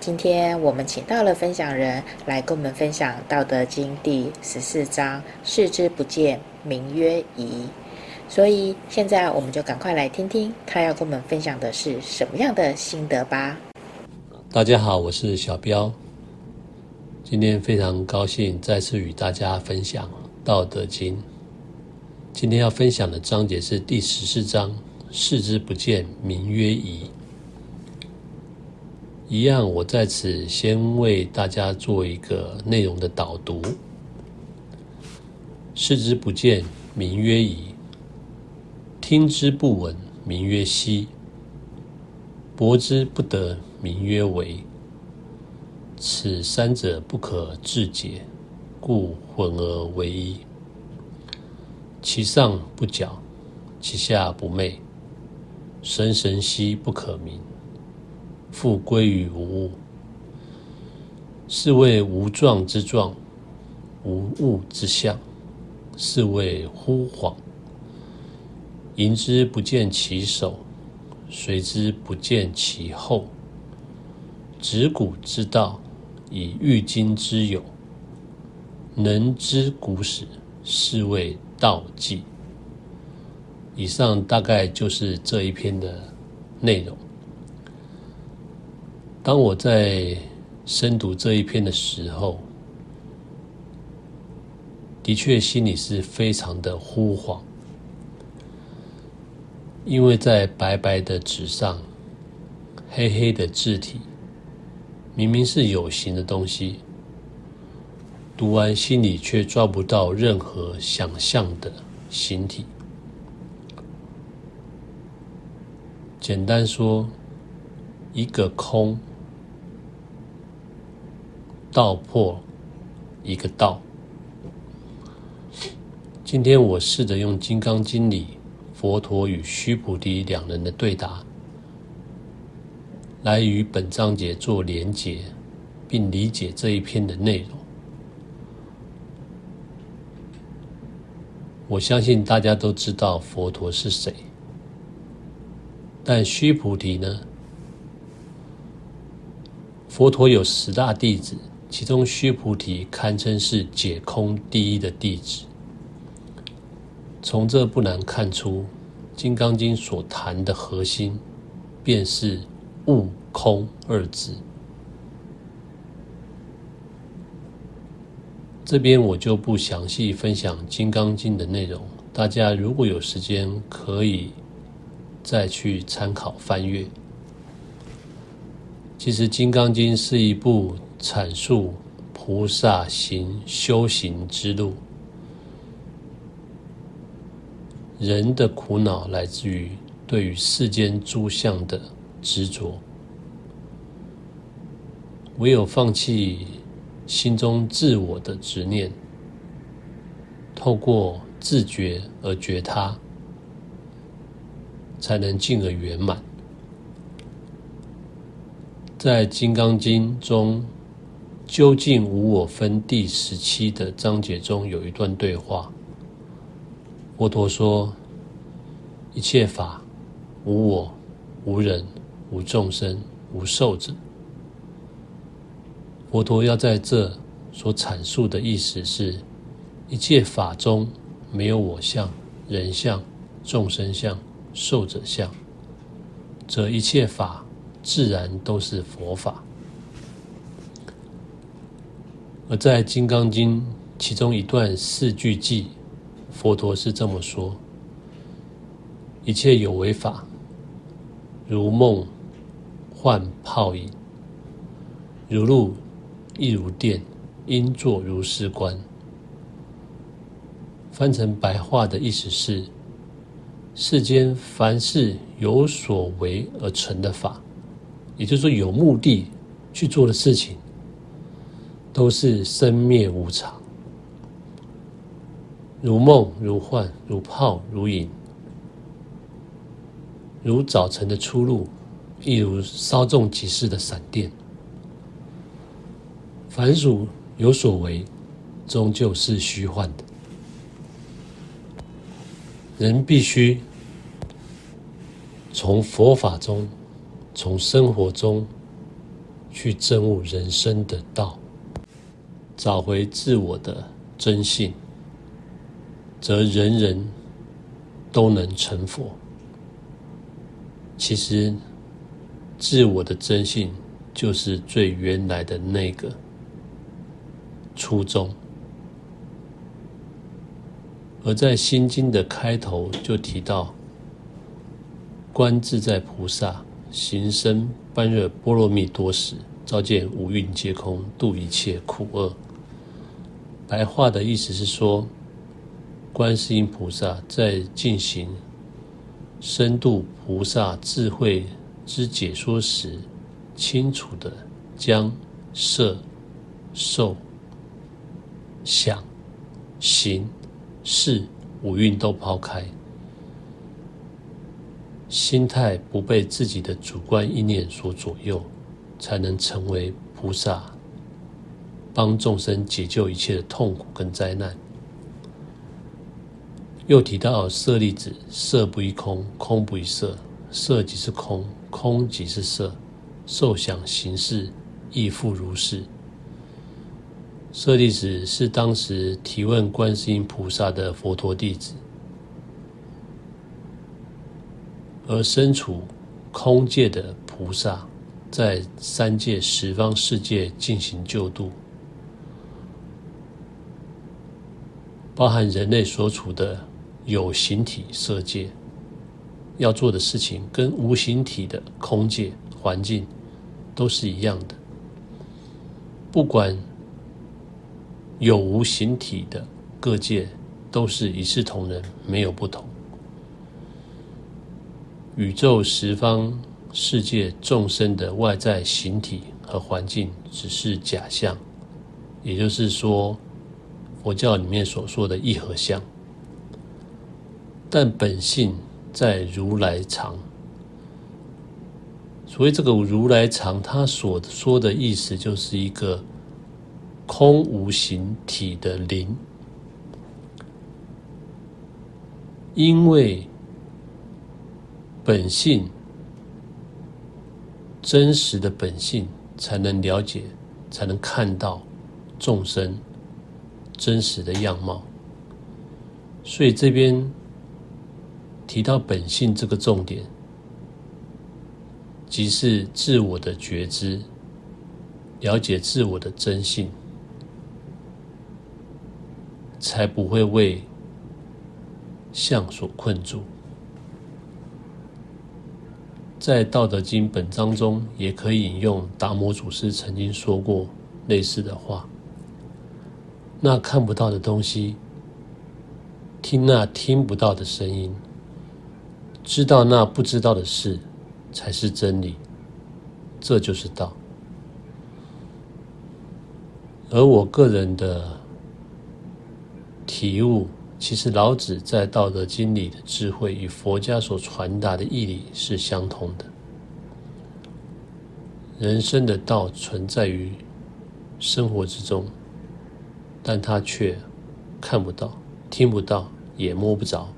今天我们请到了分享人来跟我们分享《道德经》第十四章“视之不见，名曰夷”。所以现在我们就赶快来听听他要跟我们分享的是什么样的心得吧。大家好，我是小彪。今天非常高兴再次与大家分享《道德经》。今天要分享的章节是第十四章“视之不见，名曰夷”。一样，我在此先为大家做一个内容的导读。视之不见，名曰夷；听之不闻，名曰希；博之不得，名曰微。此三者不可致诘，故混而为一。其上不矫，其下不昧，神神兮不可名。复归于无物，是谓无状之状，无物之象，是谓惚恍。迎之不见其首，随之不见其后。执古之道，以御今之有，能知古始，是谓道纪。以上大概就是这一篇的内容。当我在深读这一篇的时候，的确心里是非常的呼唤，因为在白白的纸上，黑黑的字体，明明是有形的东西，读完心里却抓不到任何想象的形体。简单说，一个空。道破一个道。今天我试着用《金刚经》里佛陀与须菩提两人的对答，来与本章节做连结，并理解这一篇的内容。我相信大家都知道佛陀是谁，但须菩提呢？佛陀有十大弟子。其中，须菩提堪称是解空第一的弟子。从这不难看出，《金刚经》所谈的核心，便是悟空二字。这边我就不详细分享《金刚经》的内容，大家如果有时间，可以再去参考翻阅。其实，《金刚经》是一部。阐述菩萨行修行之路，人的苦恼来自于对于世间诸相的执着，唯有放弃心中自我的执念，透过自觉而觉他，才能进而圆满。在《金刚经》中。究竟无我分第十七的章节中有一段对话，佛陀说：“一切法无我、无人、无众生、无寿者。”佛陀要在这所阐述的意思是：一切法中没有我相、人相、众生相、寿者相，则一切法自然都是佛法。而在《金刚经》其中一段四句偈，佛陀是这么说：“一切有为法，如梦幻泡影，如露亦如电，应作如是观。”翻成白话的意思是：世间凡事有所为而成的法，也就是说有目的去做的事情。都是生灭无常，如梦如幻，如泡如影，如早晨的出露，亦如稍纵即逝的闪电。凡属有所为，终究是虚幻的。人必须从佛法中，从生活中去证悟人生的道，找回自我的真性，则人人都能成佛。其实，自我的真性就是最原来的那个。初衷，而在《心经》的开头就提到，观自在菩萨行深般若波罗蜜多时，照见五蕴皆空，度一切苦厄。白话的意思是说，观世音菩萨在进行深度菩萨智慧之解说时，清楚地将色、受。想、行、识五蕴都抛开，心态不被自己的主观意念所左右，才能成为菩萨，帮众生解救一切的痛苦跟灾难。又提到舍利子，色不异空，空不异色，色即是空，空即是色，受想行识亦复如是。舍利子是当时提问观世音菩萨的佛陀弟子，而身处空界的菩萨，在三界十方世界进行救度，包含人类所处的有形体色界，要做的事情跟无形体的空界环境都是一样的，不管。有无形体的各界都是一视同仁，没有不同。宇宙十方世界众生的外在形体和环境只是假象，也就是说，佛教里面所说的一合相。但本性在如来藏。所谓这个如来藏，他所说的意思就是一个。空无形体的灵，因为本性真实的本性，才能了解，才能看到众生真实的样貌。所以这边提到本性这个重点，即是自我的觉知，了解自我的真性。才不会为相所困住。在《道德经》本章中，也可以引用达摩祖师曾经说过类似的话：“那看不到的东西，听那听不到的声音，知道那不知道的事，才是真理。这就是道。”而我个人的。体悟，其实老子在《道德经》里的智慧与佛家所传达的义理是相通的。人生的道存在于生活之中，但他却看不到、听不到，也摸不着。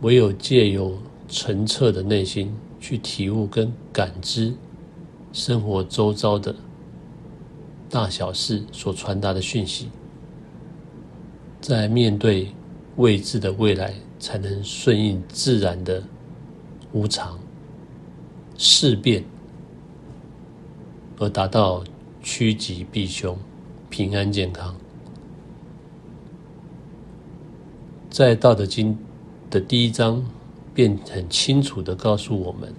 唯有借由澄澈的内心去体悟跟感知生活周遭的大小事所传达的讯息。在面对未知的未来，才能顺应自然的无常、事变，而达到趋吉避凶、平安健康。在《道德经》的第一章，便很清楚的告诉我们：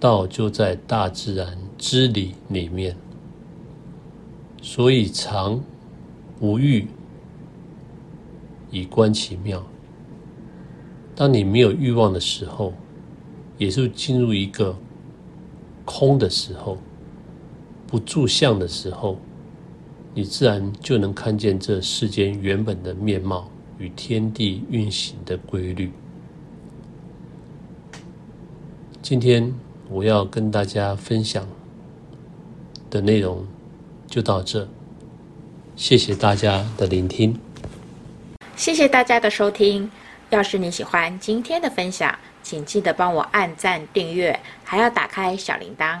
道就在大自然之理里面，所以常无欲。以观其妙。当你没有欲望的时候，也是进入一个空的时候，不住相的时候，你自然就能看见这世间原本的面貌与天地运行的规律。今天我要跟大家分享的内容就到这，谢谢大家的聆听。谢谢大家的收听。要是你喜欢今天的分享，请记得帮我按赞、订阅，还要打开小铃铛。